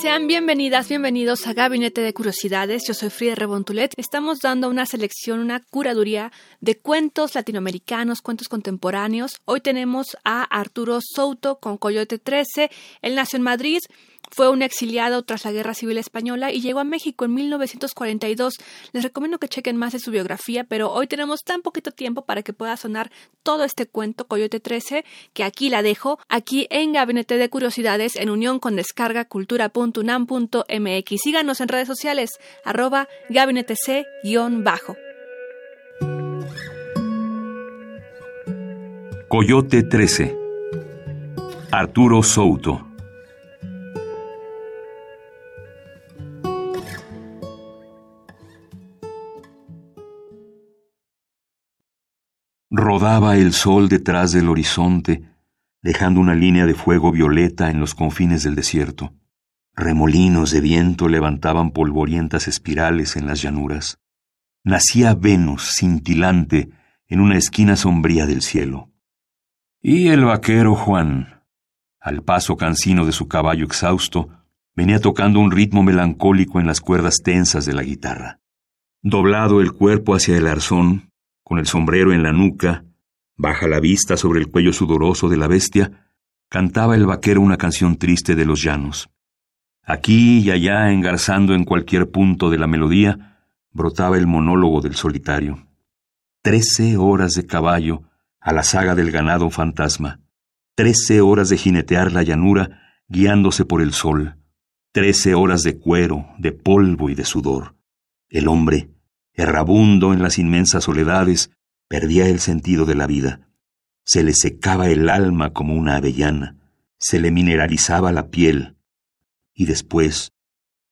Sean bienvenidas, bienvenidos a Gabinete de Curiosidades. Yo soy Frida Rebontulet. Estamos dando una selección, una curaduría de cuentos latinoamericanos, cuentos contemporáneos. Hoy tenemos a Arturo Souto con Coyote 13. Él nació en Madrid, fue un exiliado tras la Guerra Civil Española y llegó a México en 1942. Les recomiendo que chequen más de su biografía, pero hoy tenemos tan poquito tiempo para que pueda sonar todo este cuento Coyote 13 que aquí la dejo, aquí en Gabinete de Curiosidades en unión con descargacultura.unam.mx. Síganos en redes sociales, arroba gabinete C-bajo. Coyote 13 Arturo Souto Rodaba el sol detrás del horizonte, dejando una línea de fuego violeta en los confines del desierto. Remolinos de viento levantaban polvorientas espirales en las llanuras. Nacía Venus cintilante en una esquina sombría del cielo. Y el vaquero Juan, al paso cansino de su caballo exhausto, venía tocando un ritmo melancólico en las cuerdas tensas de la guitarra. Doblado el cuerpo hacia el arzón, con el sombrero en la nuca, baja la vista sobre el cuello sudoroso de la bestia, cantaba el vaquero una canción triste de los llanos. Aquí y allá, engarzando en cualquier punto de la melodía, brotaba el monólogo del solitario. Trece horas de caballo a la saga del ganado fantasma, trece horas de jinetear la llanura guiándose por el sol, trece horas de cuero, de polvo y de sudor. El hombre, errabundo en las inmensas soledades, perdía el sentido de la vida. Se le secaba el alma como una avellana, se le mineralizaba la piel y después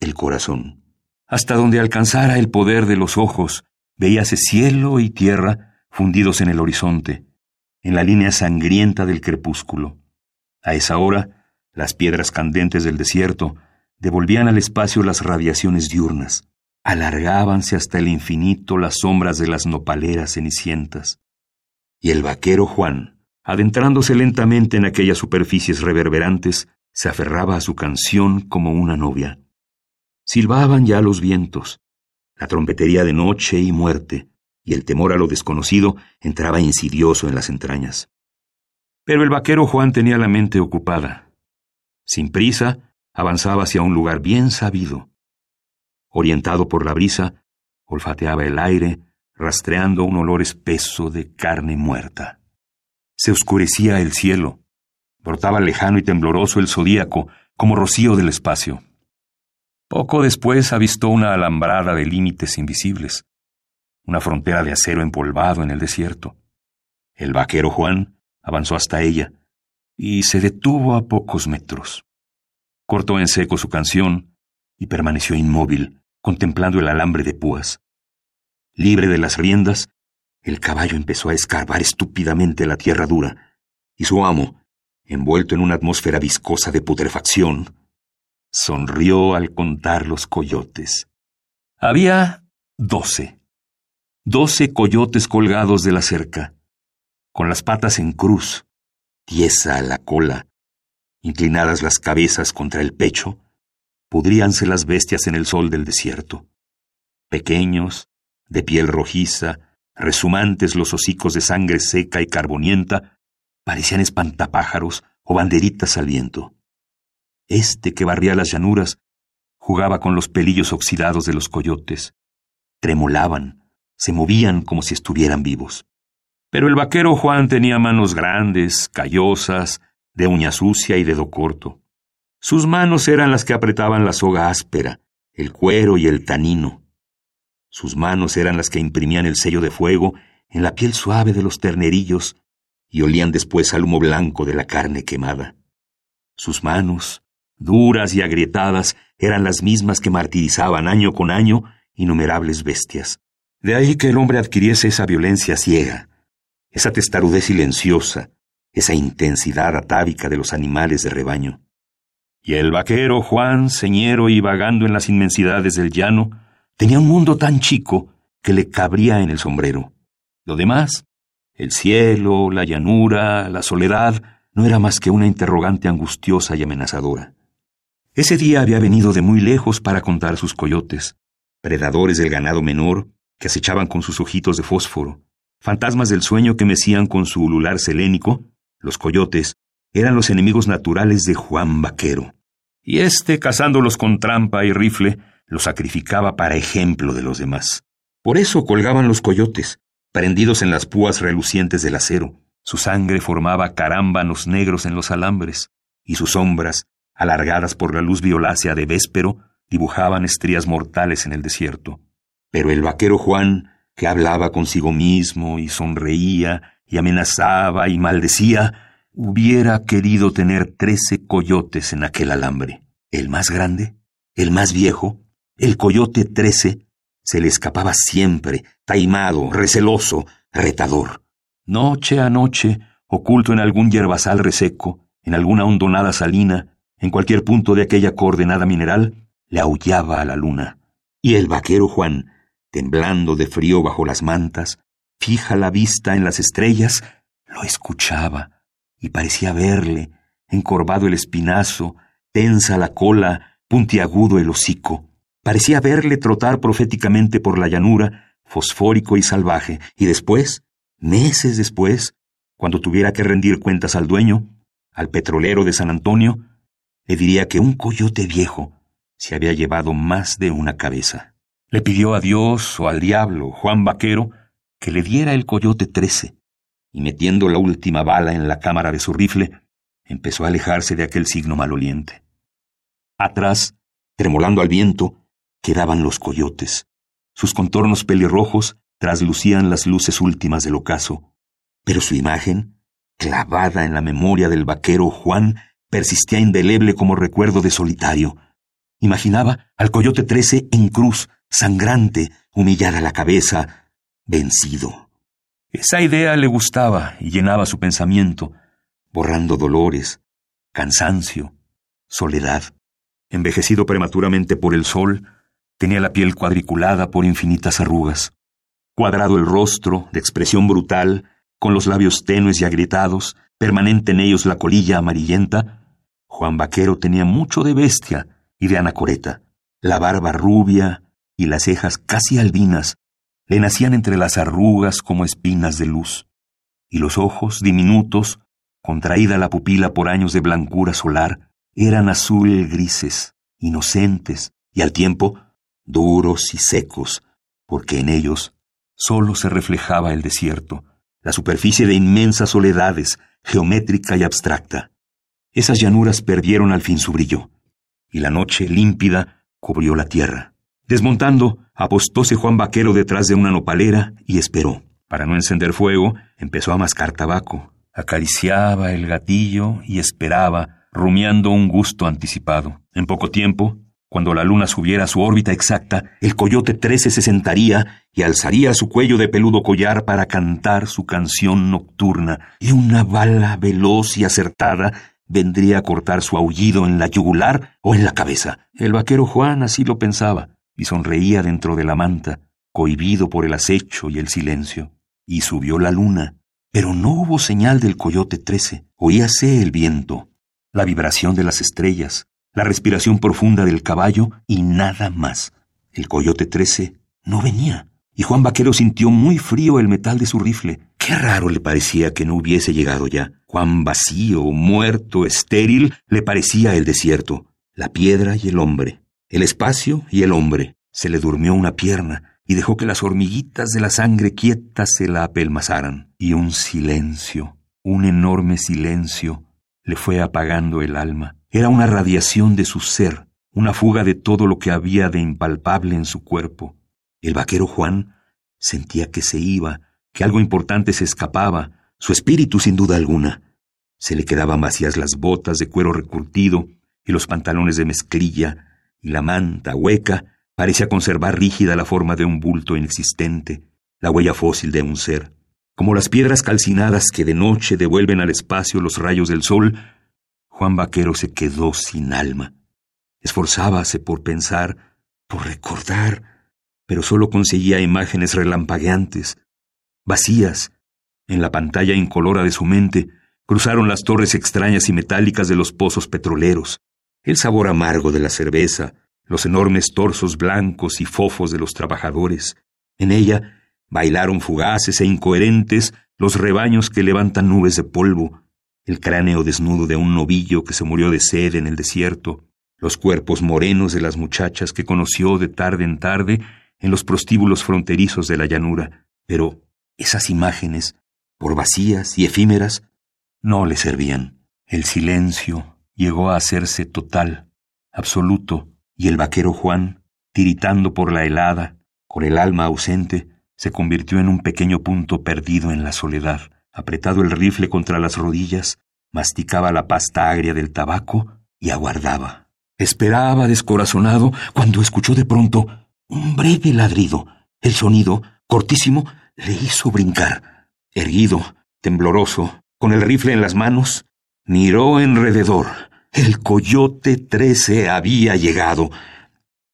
el corazón. Hasta donde alcanzara el poder de los ojos, veíase cielo y tierra fundidos en el horizonte, en la línea sangrienta del crepúsculo. A esa hora, las piedras candentes del desierto devolvían al espacio las radiaciones diurnas alargábanse hasta el infinito las sombras de las nopaleras cenicientas. Y el vaquero Juan, adentrándose lentamente en aquellas superficies reverberantes, se aferraba a su canción como una novia. Silbaban ya los vientos, la trompetería de noche y muerte, y el temor a lo desconocido entraba insidioso en las entrañas. Pero el vaquero Juan tenía la mente ocupada. Sin prisa, avanzaba hacia un lugar bien sabido, Orientado por la brisa, olfateaba el aire, rastreando un olor espeso de carne muerta. Se oscurecía el cielo. Brotaba lejano y tembloroso el zodíaco, como rocío del espacio. Poco después avistó una alambrada de límites invisibles, una frontera de acero empolvado en el desierto. El vaquero Juan avanzó hasta ella y se detuvo a pocos metros. Cortó en seco su canción y permaneció inmóvil, contemplando el alambre de púas. Libre de las riendas, el caballo empezó a escarbar estúpidamente la tierra dura, y su amo, envuelto en una atmósfera viscosa de putrefacción, sonrió al contar los coyotes. Había doce. Doce coyotes colgados de la cerca, con las patas en cruz, tiesa la cola, inclinadas las cabezas contra el pecho, pudríanse las bestias en el sol del desierto. Pequeños, de piel rojiza, resumantes los hocicos de sangre seca y carbonienta, parecían espantapájaros o banderitas al viento. Este que barría las llanuras jugaba con los pelillos oxidados de los coyotes. Tremolaban, se movían como si estuvieran vivos. Pero el vaquero Juan tenía manos grandes, callosas, de uña sucia y dedo corto. Sus manos eran las que apretaban la soga áspera, el cuero y el tanino. Sus manos eran las que imprimían el sello de fuego en la piel suave de los ternerillos y olían después al humo blanco de la carne quemada. Sus manos, duras y agrietadas, eran las mismas que martirizaban año con año innumerables bestias. De ahí que el hombre adquiriese esa violencia ciega, esa testarudez silenciosa, esa intensidad atávica de los animales de rebaño. Y el vaquero Juan, señero y vagando en las inmensidades del llano, tenía un mundo tan chico que le cabría en el sombrero. Lo demás, el cielo, la llanura, la soledad, no era más que una interrogante angustiosa y amenazadora. Ese día había venido de muy lejos para contar sus coyotes, predadores del ganado menor que acechaban con sus ojitos de fósforo, fantasmas del sueño que mecían con su ulular selénico, los coyotes, eran los enemigos naturales de Juan Vaquero. Y éste, cazándolos con trampa y rifle, los sacrificaba para ejemplo de los demás. Por eso colgaban los coyotes, prendidos en las púas relucientes del acero. Su sangre formaba carámbanos negros en los alambres, y sus sombras, alargadas por la luz violácea de véspero, dibujaban estrías mortales en el desierto. Pero el vaquero Juan, que hablaba consigo mismo y sonreía y amenazaba y maldecía, hubiera querido tener trece coyotes en aquel alambre. El más grande, el más viejo, el coyote trece, se le escapaba siempre, taimado, receloso, retador. Noche a noche, oculto en algún yerbazal reseco, en alguna hondonada salina, en cualquier punto de aquella coordenada mineral, le aullaba a la luna. Y el vaquero Juan, temblando de frío bajo las mantas, fija la vista en las estrellas, lo escuchaba y parecía verle, encorvado el espinazo, tensa la cola, puntiagudo el hocico. Parecía verle trotar proféticamente por la llanura, fosfórico y salvaje, y después, meses después, cuando tuviera que rendir cuentas al dueño, al petrolero de San Antonio, le diría que un coyote viejo se había llevado más de una cabeza. Le pidió a Dios o al diablo, Juan Vaquero, que le diera el coyote trece, y metiendo la última bala en la cámara de su rifle, empezó a alejarse de aquel signo maloliente. Atrás, tremolando al viento, quedaban los coyotes. Sus contornos pelirrojos traslucían las luces últimas del ocaso, pero su imagen, clavada en la memoria del vaquero Juan, persistía indeleble como recuerdo de solitario. Imaginaba al coyote trece en cruz, sangrante, humillada la cabeza, vencido. Esa idea le gustaba y llenaba su pensamiento, borrando dolores, cansancio, soledad. Envejecido prematuramente por el sol, tenía la piel cuadriculada por infinitas arrugas. Cuadrado el rostro, de expresión brutal, con los labios tenues y agrietados, permanente en ellos la colilla amarillenta, Juan Vaquero tenía mucho de bestia y de anacoreta. La barba rubia, y las cejas casi albinas le nacían entre las arrugas como espinas de luz, y los ojos diminutos, contraída la pupila por años de blancura solar, eran azul grises, inocentes, y al tiempo duros y secos, porque en ellos sólo se reflejaba el desierto, la superficie de inmensas soledades, geométrica y abstracta. Esas llanuras perdieron al fin su brillo, y la noche límpida cubrió la tierra. Desmontando, apostóse Juan Vaquero detrás de una nopalera y esperó. Para no encender fuego, empezó a mascar tabaco. Acariciaba el gatillo y esperaba, rumiando un gusto anticipado. En poco tiempo, cuando la luna subiera a su órbita exacta, el coyote trece se sentaría y alzaría su cuello de peludo collar para cantar su canción nocturna, y una bala veloz y acertada vendría a cortar su aullido en la yugular o en la cabeza. El vaquero Juan así lo pensaba y sonreía dentro de la manta, cohibido por el acecho y el silencio. Y subió la luna, pero no hubo señal del coyote trece. Oíase el viento, la vibración de las estrellas, la respiración profunda del caballo y nada más. El coyote trece no venía, y Juan Vaquero sintió muy frío el metal de su rifle. Qué raro le parecía que no hubiese llegado ya. Cuán vacío, muerto, estéril le parecía el desierto, la piedra y el hombre el espacio y el hombre. Se le durmió una pierna y dejó que las hormiguitas de la sangre quieta se la apelmazaran. Y un silencio, un enorme silencio, le fue apagando el alma. Era una radiación de su ser, una fuga de todo lo que había de impalpable en su cuerpo. El vaquero Juan sentía que se iba, que algo importante se escapaba, su espíritu sin duda alguna. Se le quedaban vacías las botas de cuero recurtido y los pantalones de mezclilla, y la manta hueca parecía conservar rígida la forma de un bulto inexistente, la huella fósil de un ser. como las piedras calcinadas que de noche devuelven al espacio los rayos del sol, Juan Vaquero se quedó sin alma. Esforzábase por pensar, por recordar, pero solo conseguía imágenes relampagueantes, vacías. En la pantalla incolora de su mente cruzaron las torres extrañas y metálicas de los pozos petroleros, el sabor amargo de la cerveza, los enormes torsos blancos y fofos de los trabajadores. En ella Bailaron fugaces e incoherentes los rebaños que levantan nubes de polvo, el cráneo desnudo de un novillo que se murió de sed en el desierto, los cuerpos morenos de las muchachas que conoció de tarde en tarde en los prostíbulos fronterizos de la llanura. Pero esas imágenes, por vacías y efímeras, no le servían. El silencio llegó a hacerse total, absoluto, y el vaquero Juan, tiritando por la helada, con el alma ausente, se convirtió en un pequeño punto perdido en la soledad. Apretado el rifle contra las rodillas, masticaba la pasta agria del tabaco y aguardaba. Esperaba descorazonado cuando escuchó de pronto un breve ladrido. El sonido, cortísimo, le hizo brincar. Erguido, tembloroso, con el rifle en las manos, miró enrededor. El coyote trece había llegado.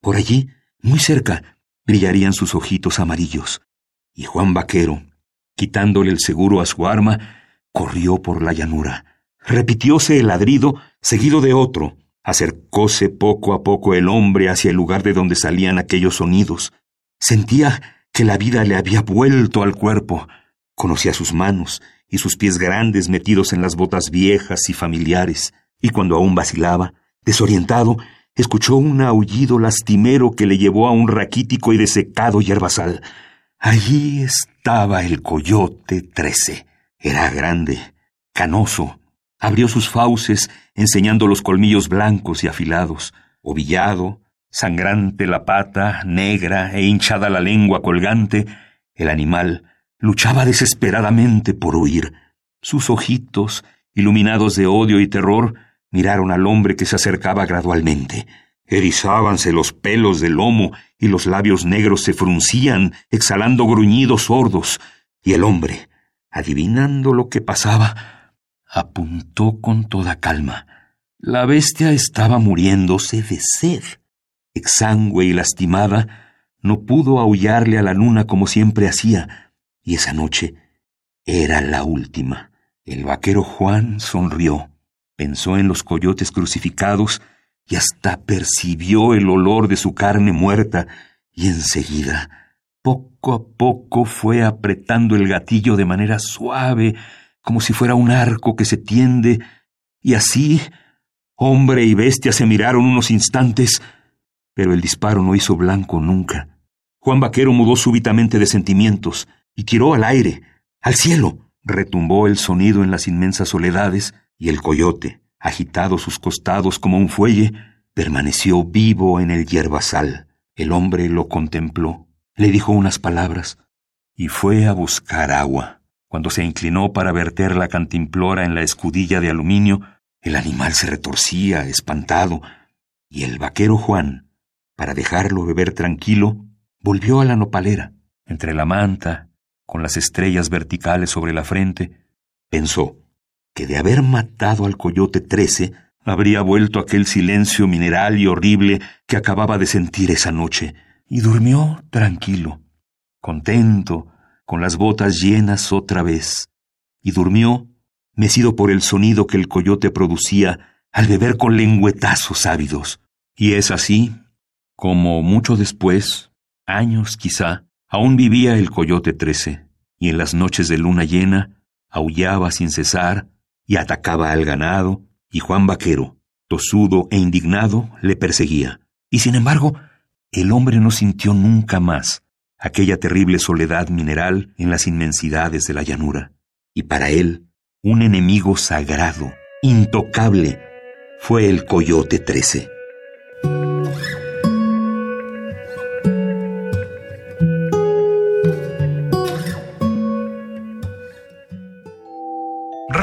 Por allí, muy cerca, brillarían sus ojitos amarillos y Juan Vaquero, quitándole el seguro a su arma, corrió por la llanura. Repitióse el ladrido, seguido de otro. Acercóse poco a poco el hombre hacia el lugar de donde salían aquellos sonidos. Sentía que la vida le había vuelto al cuerpo. Conocía sus manos y sus pies grandes metidos en las botas viejas y familiares, y cuando aún vacilaba, desorientado, escuchó un aullido lastimero que le llevó a un raquítico y desecado yerbasal. Allí estaba el coyote trece. Era grande, canoso. Abrió sus fauces, enseñando los colmillos blancos y afilados. Ovillado, sangrante la pata, negra e hinchada la lengua colgante, el animal luchaba desesperadamente por huir. Sus ojitos, iluminados de odio y terror, miraron al hombre que se acercaba gradualmente. Erizábanse los pelos del lomo y los labios negros se fruncían, exhalando gruñidos sordos, y el hombre, adivinando lo que pasaba, apuntó con toda calma. La bestia estaba muriéndose de sed. Exangüe y lastimada, no pudo aullarle a la luna como siempre hacía, y esa noche era la última. El vaquero Juan sonrió, pensó en los coyotes crucificados, y hasta percibió el olor de su carne muerta, y enseguida, poco a poco, fue apretando el gatillo de manera suave, como si fuera un arco que se tiende, y así hombre y bestia se miraron unos instantes, pero el disparo no hizo blanco nunca. Juan Vaquero mudó súbitamente de sentimientos y tiró al aire, al cielo. Retumbó el sonido en las inmensas soledades y el coyote, agitado sus costados como un fuelle, permaneció vivo en el yerbasal. El hombre lo contempló, le dijo unas palabras y fue a buscar agua. Cuando se inclinó para verter la cantimplora en la escudilla de aluminio, el animal se retorcía, espantado, y el vaquero Juan, para dejarlo beber tranquilo, volvió a la nopalera, entre la manta, con las estrellas verticales sobre la frente, pensó, que de haber matado al coyote trece, habría vuelto aquel silencio mineral y horrible que acababa de sentir esa noche, y durmió tranquilo, contento, con las botas llenas otra vez, y durmió, mecido por el sonido que el coyote producía al beber con lengüetazos ávidos. Y es así, como mucho después, años quizá, aún vivía el coyote trece, y en las noches de luna llena aullaba sin cesar, y atacaba al ganado, y Juan Vaquero, tosudo e indignado, le perseguía. Y sin embargo, el hombre no sintió nunca más aquella terrible soledad mineral en las inmensidades de la llanura. Y para él, un enemigo sagrado, intocable, fue el Coyote Trece.